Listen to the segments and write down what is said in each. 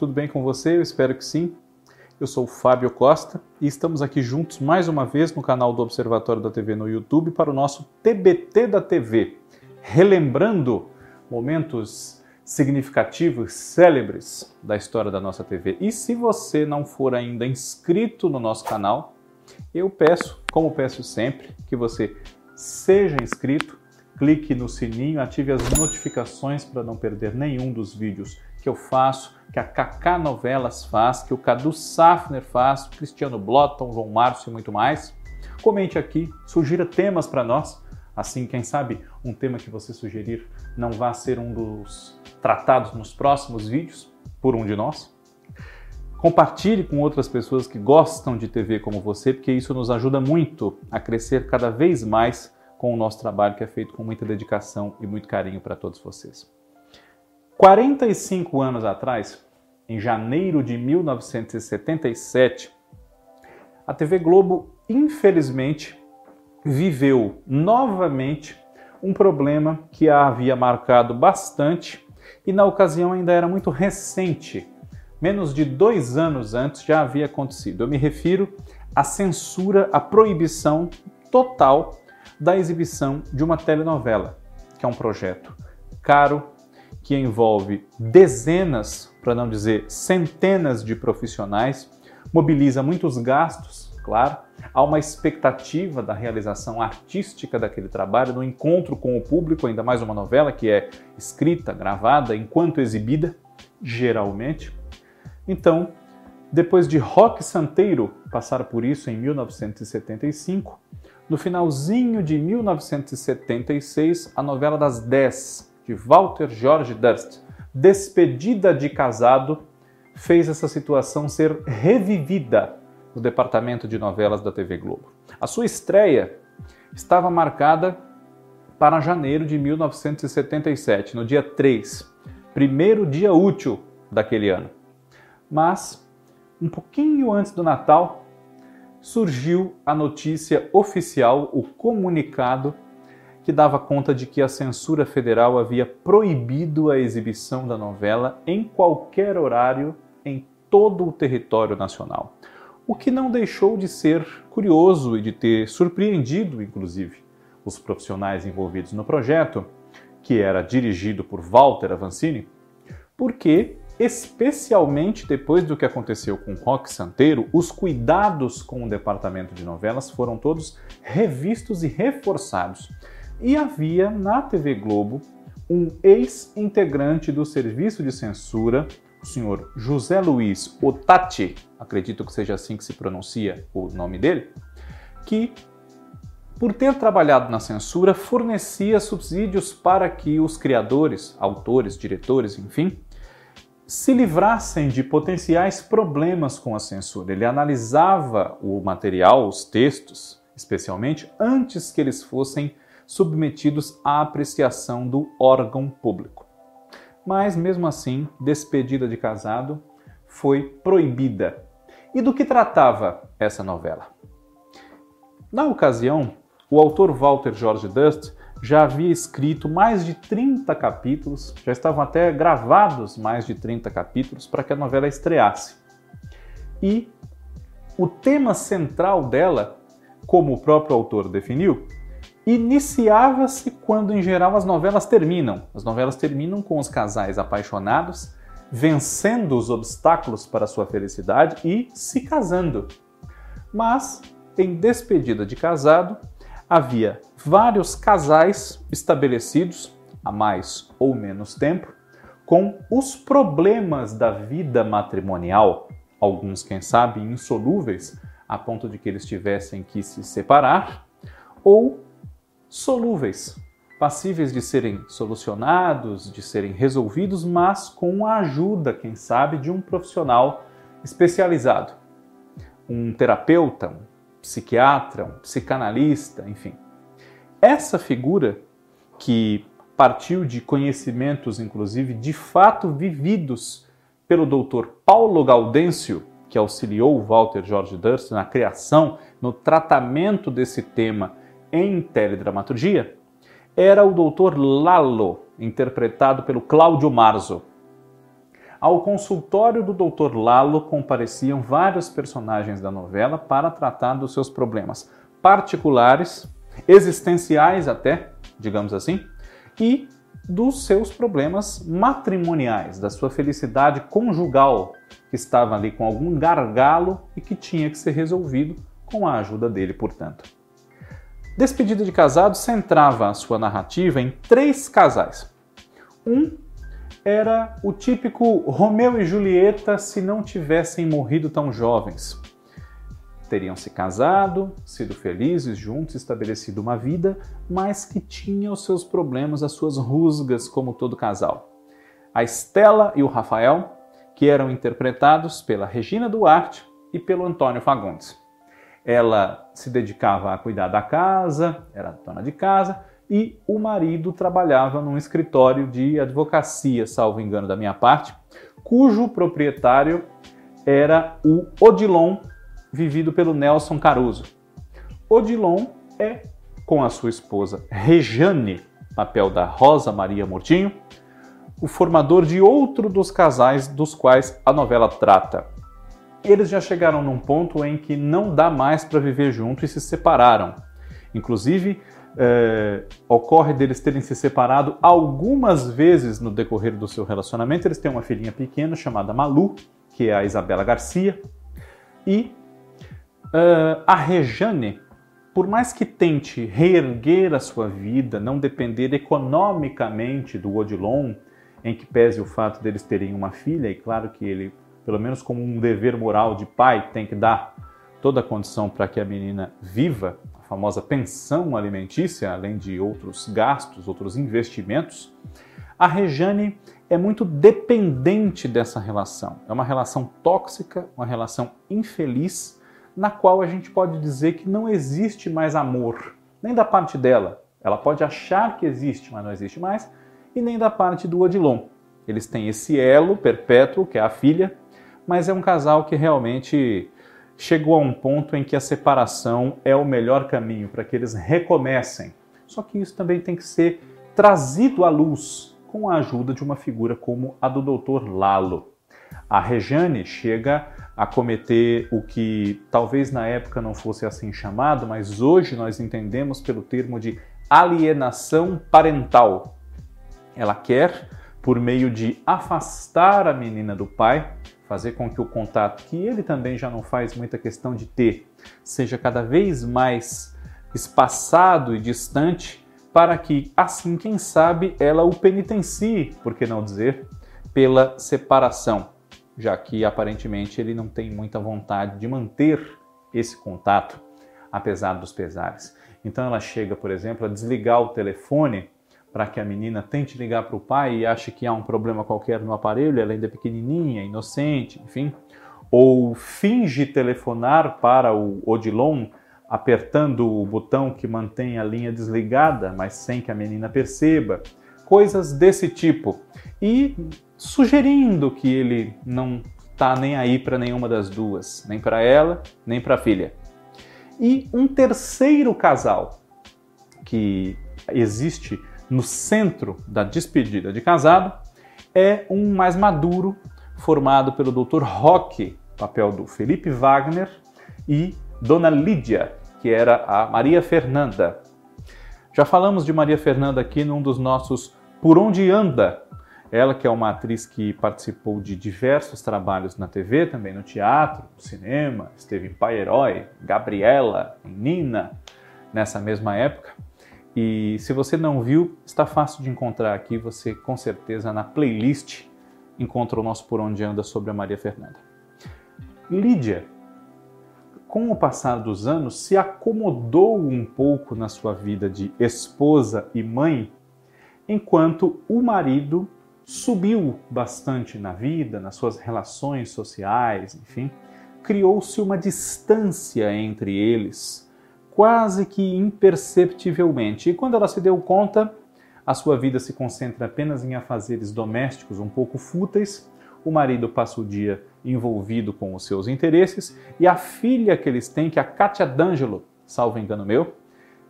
Tudo bem com você? Eu espero que sim. Eu sou o Fábio Costa e estamos aqui juntos mais uma vez no canal do Observatório da TV no YouTube para o nosso TBT da TV, relembrando momentos significativos, célebres da história da nossa TV. E se você não for ainda inscrito no nosso canal, eu peço, como peço sempre, que você seja inscrito, clique no sininho, ative as notificações para não perder nenhum dos vídeos que eu faço, que a Kaká Novelas faz, que o Cadu Safner faz, Cristiano Blotton, João Márcio e muito mais. Comente aqui, sugira temas para nós. Assim, quem sabe um tema que você sugerir não vá ser um dos tratados nos próximos vídeos por um de nós. Compartilhe com outras pessoas que gostam de TV como você, porque isso nos ajuda muito a crescer cada vez mais com o nosso trabalho que é feito com muita dedicação e muito carinho para todos vocês. 45 anos atrás, em janeiro de 1977, a TV Globo, infelizmente, viveu novamente um problema que a havia marcado bastante e, na ocasião, ainda era muito recente menos de dois anos antes já havia acontecido. Eu me refiro à censura, à proibição total da exibição de uma telenovela, que é um projeto caro, que envolve dezenas, para não dizer centenas de profissionais, mobiliza muitos gastos, claro, há uma expectativa da realização artística daquele trabalho, no encontro com o público, ainda mais uma novela que é escrita, gravada, enquanto exibida, geralmente. Então, depois de Rock Santeiro passar por isso em 1975, no finalzinho de 1976, a novela das 10 de Walter George Durst, Despedida de Casado, fez essa situação ser revivida no departamento de novelas da TV Globo. A sua estreia estava marcada para janeiro de 1977, no dia 3, primeiro dia útil daquele ano. Mas, um pouquinho antes do Natal, surgiu a notícia oficial, o comunicado que dava conta de que a censura federal havia proibido a exibição da novela em qualquer horário em todo o território nacional. O que não deixou de ser curioso e de ter surpreendido, inclusive, os profissionais envolvidos no projeto, que era dirigido por Walter Avancini, porque especialmente depois do que aconteceu com Rock Santeiro, os cuidados com o departamento de novelas foram todos revistos e reforçados. E havia na TV Globo um ex-integrante do serviço de censura, o senhor José Luiz Otati, acredito que seja assim que se pronuncia o nome dele, que por ter trabalhado na censura, fornecia subsídios para que os criadores, autores, diretores, enfim, se livrassem de potenciais problemas com a censura. Ele analisava o material, os textos, especialmente, antes que eles fossem submetidos à apreciação do órgão público. Mas, mesmo assim, despedida de casado foi proibida. E do que tratava essa novela? Na ocasião, o autor Walter George Dust já havia escrito mais de 30 capítulos, já estavam até gravados mais de 30 capítulos para que a novela estreasse. E o tema central dela, como o próprio autor definiu, iniciava-se quando em geral as novelas terminam. As novelas terminam com os casais apaixonados, vencendo os obstáculos para sua felicidade e se casando. Mas, em despedida de casado, havia vários casais estabelecidos há mais ou menos tempo com os problemas da vida matrimonial, alguns, quem sabe, insolúveis, a ponto de que eles tivessem que se separar, ou solúveis, passíveis de serem solucionados, de serem resolvidos, mas com a ajuda, quem sabe, de um profissional especializado, um terapeuta, um psiquiatra, um psicanalista, enfim. Essa figura que partiu de conhecimentos, inclusive, de fato vividos pelo Dr. Paulo Gaudêncio, que auxiliou Walter George Durst na criação, no tratamento desse tema em teledramaturgia, era o Dr. Lalo, interpretado pelo Cláudio Marzo. Ao consultório do Dr. Lalo compareciam vários personagens da novela para tratar dos seus problemas particulares, existenciais até, digamos assim, e dos seus problemas matrimoniais, da sua felicidade conjugal, que estava ali com algum gargalo e que tinha que ser resolvido com a ajuda dele, portanto. Despedida de Casado centrava a sua narrativa em três casais. Um era o típico Romeu e Julieta se não tivessem morrido tão jovens. Teriam se casado, sido felizes juntos, estabelecido uma vida, mas que tinha os seus problemas, as suas rusgas, como todo casal. A Estela e o Rafael, que eram interpretados pela Regina Duarte e pelo Antônio Fagundes. Ela se dedicava a cuidar da casa, era dona de casa, e o marido trabalhava num escritório de advocacia, salvo engano da minha parte, cujo proprietário era o Odilon, vivido pelo Nelson Caruso. Odilon é, com a sua esposa Rejane, papel da Rosa Maria Mortinho, o formador de outro dos casais dos quais a novela trata. Eles já chegaram num ponto em que não dá mais para viver junto e se separaram. Inclusive, é, ocorre deles terem se separado algumas vezes no decorrer do seu relacionamento. Eles têm uma filhinha pequena chamada Malu, que é a Isabela Garcia, e uh, a Rejane, por mais que tente reerguer a sua vida, não depender economicamente do Odilon, em que pese o fato deles terem uma filha, e claro que ele, pelo menos como um dever moral de pai, tem que dar toda a condição para que a menina viva, a famosa pensão alimentícia, além de outros gastos, outros investimentos, a Rejane é muito dependente dessa relação. É uma relação tóxica, uma relação infeliz, na qual a gente pode dizer que não existe mais amor, nem da parte dela. Ela pode achar que existe, mas não existe mais, e nem da parte do Odilon. Eles têm esse elo perpétuo, que é a filha, mas é um casal que realmente chegou a um ponto em que a separação é o melhor caminho para que eles recomecem. Só que isso também tem que ser trazido à luz com a ajuda de uma figura como a do Dr. Lalo. A Rejane chega a cometer o que talvez na época não fosse assim chamado, mas hoje nós entendemos pelo termo de alienação parental. Ela quer, por meio de afastar a menina do pai, fazer com que o contato, que ele também já não faz muita questão de ter, seja cada vez mais espaçado e distante, para que, assim, quem sabe, ela o penitencie, por que não dizer, pela separação, já que aparentemente ele não tem muita vontade de manter esse contato, apesar dos pesares. Então ela chega, por exemplo, a desligar o telefone para que a menina tente ligar para o pai e ache que há um problema qualquer no aparelho, ela ainda é pequenininha, inocente, enfim, ou finge telefonar para o Odilon apertando o botão que mantém a linha desligada, mas sem que a menina perceba, coisas desse tipo. E sugerindo que ele não está nem aí para nenhuma das duas, nem para ela, nem para a filha. E um terceiro casal que existe no centro da despedida de casado é um mais maduro, formado pelo Dr. Roque, papel do Felipe Wagner, e Dona Lídia, que era a Maria Fernanda. Já falamos de Maria Fernanda aqui num dos nossos Por Onde Anda. Ela que é uma atriz que participou de diversos trabalhos na TV, também no teatro, no cinema, esteve em Pai Herói, Gabriela, em Nina, nessa mesma época. E se você não viu, está fácil de encontrar aqui. Você com certeza na playlist encontra o nosso Por Onde Anda sobre a Maria Fernanda. Lídia, com o passar dos anos, se acomodou um pouco na sua vida de esposa e mãe, enquanto o marido subiu bastante na vida, nas suas relações sociais, enfim, criou-se uma distância entre eles quase que imperceptivelmente. E quando ela se deu conta, a sua vida se concentra apenas em afazeres domésticos um pouco fúteis. O marido passa o dia envolvido com os seus interesses e a filha que eles têm, que é a Katia D'Angelo, salvo engano meu,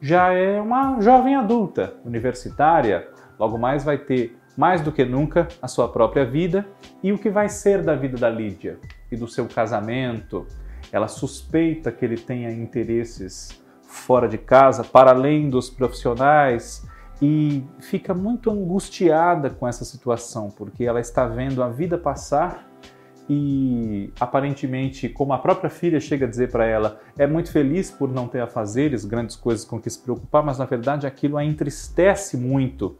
já é uma jovem adulta, universitária. Logo mais vai ter mais do que nunca, a sua própria vida e o que vai ser da vida da Lídia e do seu casamento. Ela suspeita que ele tenha interesses fora de casa, para além dos profissionais, e fica muito angustiada com essa situação, porque ela está vendo a vida passar e aparentemente, como a própria filha chega a dizer para ela, é muito feliz por não ter a fazeres, grandes coisas com que se preocupar, mas na verdade aquilo a entristece muito.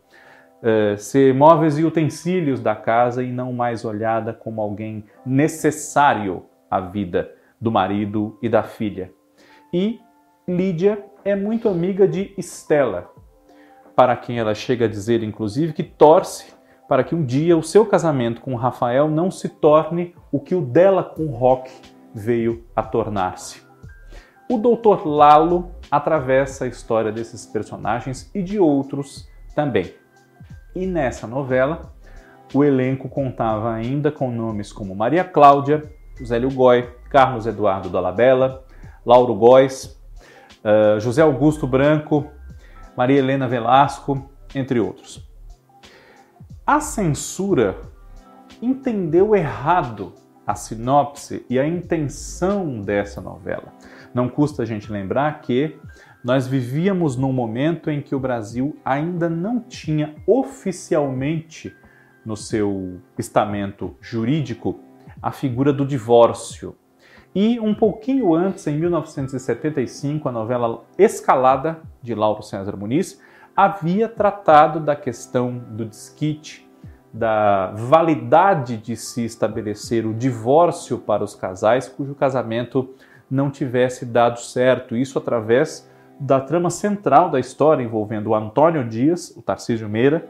Uh, ser móveis e utensílios da casa e não mais olhada como alguém necessário à vida do marido e da filha. E Lídia é muito amiga de Estela, para quem ela chega a dizer, inclusive, que torce para que um dia o seu casamento com Rafael não se torne o que o dela com Rock veio a tornar-se. O Dr. Lalo atravessa a história desses personagens e de outros também. E nessa novela, o elenco contava ainda com nomes como Maria Cláudia, Zélio Goy, Carlos Eduardo Dolabella, Lauro Góes, uh, José Augusto Branco, Maria Helena Velasco, entre outros. A censura entendeu errado a sinopse e a intenção dessa novela. Não custa a gente lembrar que nós vivíamos num momento em que o Brasil ainda não tinha oficialmente no seu estamento jurídico a figura do divórcio. E um pouquinho antes, em 1975, a novela Escalada, de Lauro César Muniz, havia tratado da questão do desquite, da validade de se estabelecer o divórcio para os casais cujo casamento não tivesse dado certo. Isso através da trama central da história envolvendo o Antônio Dias, o Tarcísio Meira,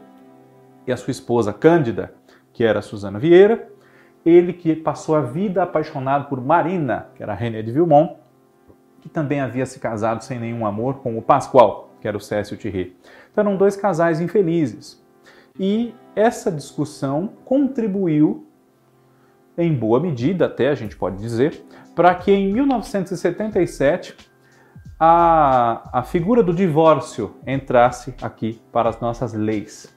e a sua esposa Cândida, que era Suzana Vieira. Ele que passou a vida apaixonado por Marina, que era René de Vilmont, que também havia se casado sem nenhum amor com o Pascoal, que era o Cécio Thierry. Então eram dois casais infelizes. E essa discussão contribuiu, em boa medida até a gente pode dizer, para que em 1977 a, a figura do divórcio entrasse aqui para as nossas leis.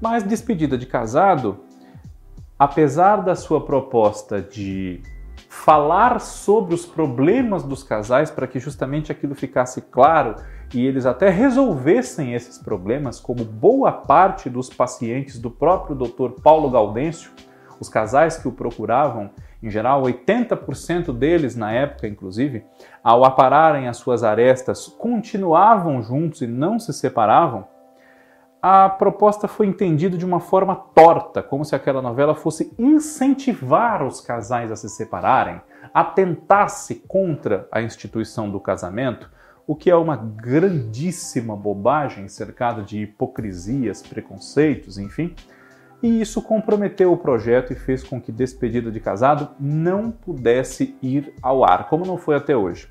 Mas despedida de casado, apesar da sua proposta de falar sobre os problemas dos casais para que justamente aquilo ficasse claro e eles até resolvessem esses problemas, como boa parte dos pacientes do próprio Dr. Paulo Gaudêncio, os casais que o procuravam, em geral 80% deles na época, inclusive, ao apararem as suas arestas, continuavam juntos e não se separavam. A proposta foi entendida de uma forma torta, como se aquela novela fosse incentivar os casais a se separarem, atentasse contra a instituição do casamento, o que é uma grandíssima bobagem cercada de hipocrisias, preconceitos, enfim. E isso comprometeu o projeto e fez com que Despedida de Casado não pudesse ir ao ar, como não foi até hoje.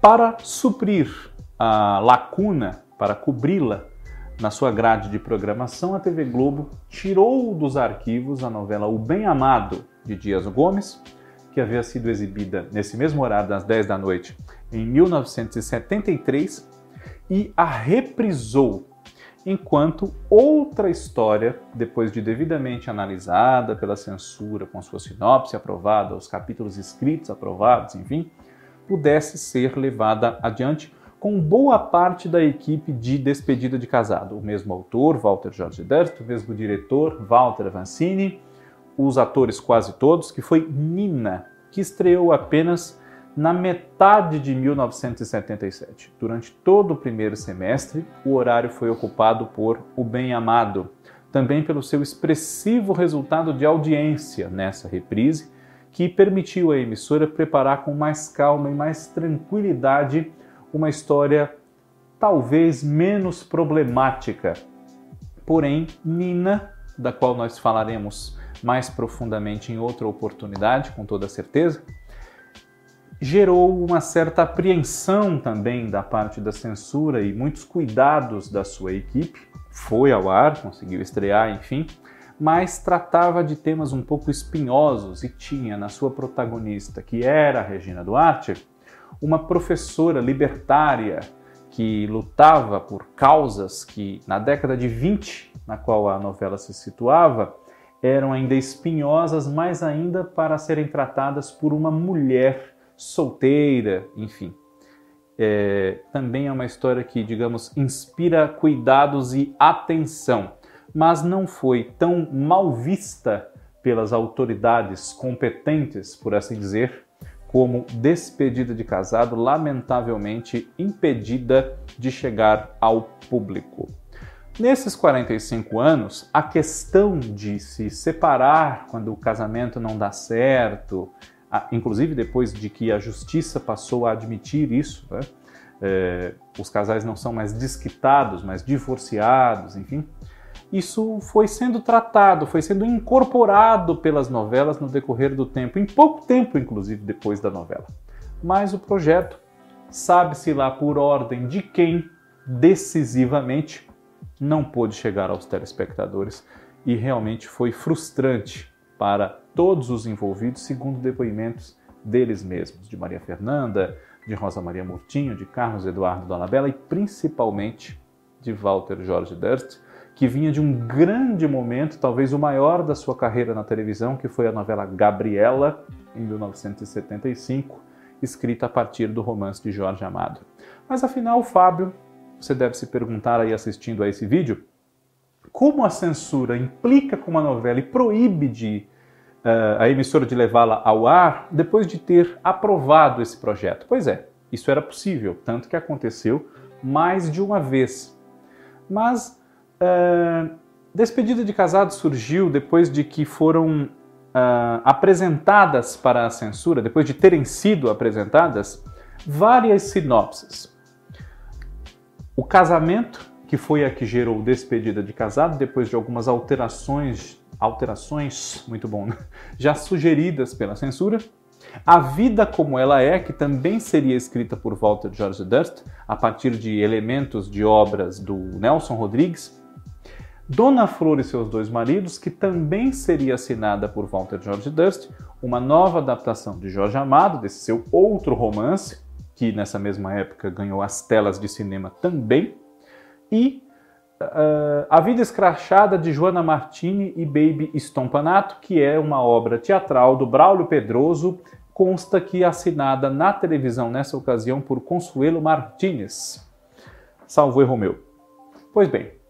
Para suprir a lacuna, para cobri-la na sua grade de programação, a TV Globo tirou dos arquivos a novela O Bem Amado de Dias Gomes, que havia sido exibida nesse mesmo horário das 10 da noite em 1973 e a reprisou enquanto outra história, depois de devidamente analisada pela censura, com sua sinopse aprovada, os capítulos escritos aprovados, enfim, pudesse ser levada adiante com boa parte da equipe de Despedida de Casado. O mesmo autor, Walter Jorge Durst, o mesmo diretor, Walter Vancini, os atores quase todos, que foi Nina, que estreou apenas na metade de 1977. Durante todo o primeiro semestre, o horário foi ocupado por O Bem Amado, também pelo seu expressivo resultado de audiência nessa reprise, que permitiu à emissora preparar com mais calma e mais tranquilidade uma história talvez menos problemática. Porém, Nina, da qual nós falaremos mais profundamente em outra oportunidade, com toda certeza, gerou uma certa apreensão também da parte da censura e muitos cuidados da sua equipe. Foi ao ar, conseguiu estrear, enfim, mas tratava de temas um pouco espinhosos e tinha na sua protagonista, que era a Regina Duarte, uma professora libertária que lutava por causas que na década de 20, na qual a novela se situava, eram ainda espinhosas, mais ainda para serem tratadas por uma mulher solteira, enfim. É, também é uma história que, digamos, inspira cuidados e atenção, mas não foi tão mal vista pelas autoridades competentes, por assim dizer, como despedida de casado, lamentavelmente impedida de chegar ao público. Nesses 45 anos, a questão de se separar quando o casamento não dá certo, inclusive depois de que a justiça passou a admitir isso, né? é, os casais não são mais desquitados, mas divorciados, enfim, isso foi sendo tratado, foi sendo incorporado pelas novelas no decorrer do tempo, em pouco tempo, inclusive, depois da novela. Mas o projeto, sabe-se lá por ordem de quem, decisivamente, não pôde chegar aos telespectadores e realmente foi frustrante para todos os envolvidos, segundo depoimentos deles mesmos, de Maria Fernanda, de Rosa Maria Murtinho, de Carlos Eduardo Dolabella e principalmente de Walter Jorge Durst, que vinha de um grande momento, talvez o maior da sua carreira na televisão, que foi a novela Gabriela, em 1975, escrita a partir do romance de Jorge Amado. Mas afinal, Fábio, você deve se perguntar aí assistindo a esse vídeo, como a censura implica com uma novela e proíbe de, uh, a emissora de levá-la ao ar depois de ter aprovado esse projeto? Pois é, isso era possível, tanto que aconteceu mais de uma vez. Mas Uh, Despedida de Casado surgiu depois de que foram uh, apresentadas para a censura, depois de terem sido apresentadas, várias sinopses. O casamento, que foi a que gerou Despedida de Casado, depois de algumas alterações, alterações, muito bom, né? já sugeridas pela censura. A Vida Como Ela É, que também seria escrita por Walter George Durst, a partir de elementos de obras do Nelson Rodrigues, Dona Flor e seus dois maridos, que também seria assinada por Walter George Dust, uma nova adaptação de Jorge Amado, desse seu outro romance, que nessa mesma época ganhou as telas de cinema também, e uh, A Vida Escrachada de Joana Martini e Baby Stompanato, que é uma obra teatral do Braulio Pedroso, consta que assinada na televisão nessa ocasião por Consuelo Martínez. Salvo erro meu. Pois bem,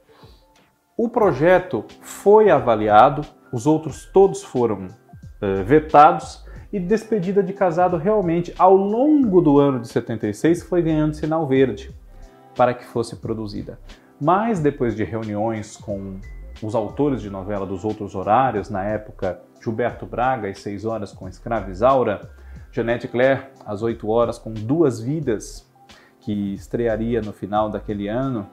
o projeto foi avaliado, os outros todos foram uh, vetados e despedida de casado realmente ao longo do ano de 76 foi ganhando sinal verde para que fosse produzida. Mas depois de reuniões com os autores de novela dos outros horários, na época Gilberto Braga às 6 horas com Escrava Isaura, Jeanette Claire às 8 horas com Duas Vidas, que estrearia no final daquele ano,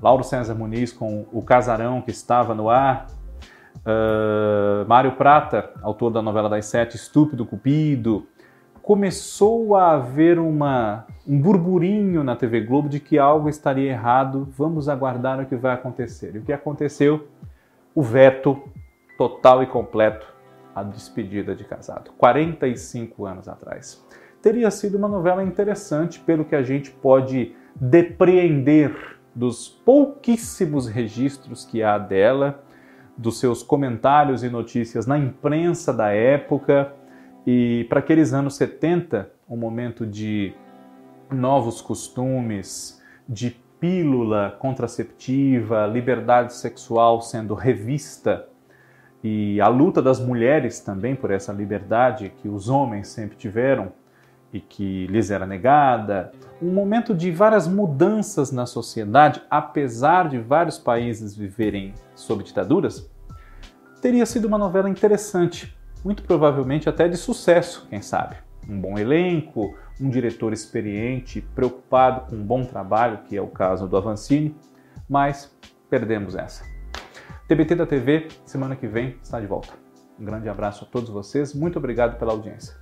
Lauro César Muniz com O Casarão, que estava no ar, uh, Mário Prata, autor da novela das sete, Estúpido Cupido, começou a haver uma, um burburinho na TV Globo de que algo estaria errado, vamos aguardar o que vai acontecer. E o que aconteceu? O veto total e completo à despedida de casado, 45 anos atrás. Teria sido uma novela interessante, pelo que a gente pode depreender dos pouquíssimos registros que há dela, dos seus comentários e notícias na imprensa da época. E para aqueles anos 70, um momento de novos costumes, de pílula contraceptiva, liberdade sexual sendo revista e a luta das mulheres também por essa liberdade que os homens sempre tiveram e que lhes era negada, um momento de várias mudanças na sociedade, apesar de vários países viverem sob ditaduras, teria sido uma novela interessante, muito provavelmente até de sucesso, quem sabe. Um bom elenco, um diretor experiente, preocupado com um bom trabalho, que é o caso do Avancini, mas perdemos essa. TBT da TV, semana que vem, está de volta. Um grande abraço a todos vocês, muito obrigado pela audiência.